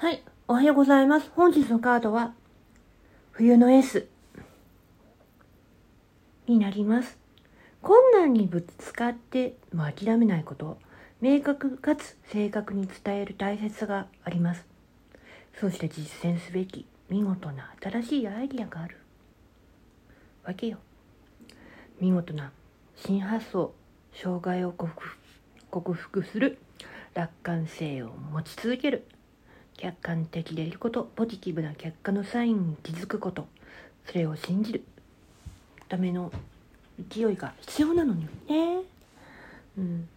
はい、おはようございます。本日のカードは、冬の S になります。困難にぶつかっても諦めないこと、明確かつ正確に伝える大切さがあります。そして実践すべき見事な新しいアイディアがあるわけよ。見事な新発想、障害を克服する楽観性を持ち続ける客観的でいることポジティブな結果のサインに気づくことそれを信じる。ための勢いが必要なのにね。うん。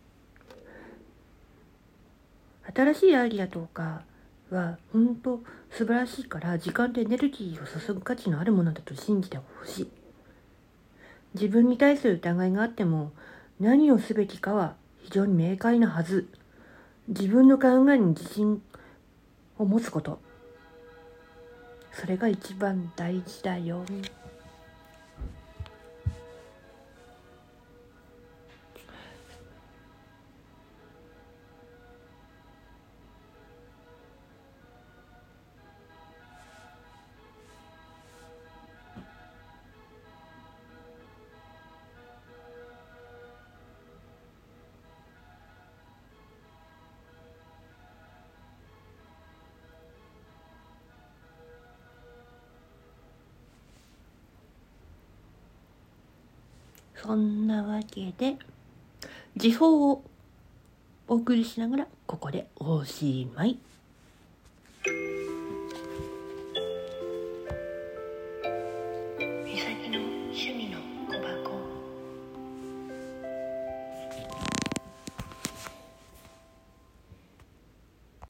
新しいアイデアとかは本当素晴らしいから時間とエネルギーを注ぐ価値のあるものだと信じてほしい。自分に対する疑いがあっても何をすべきかは非常に明快なはず。自分の考えに自信を持つこと。それが一番大事だよ。そんなわけで時報をお送りしながらここでおしまい。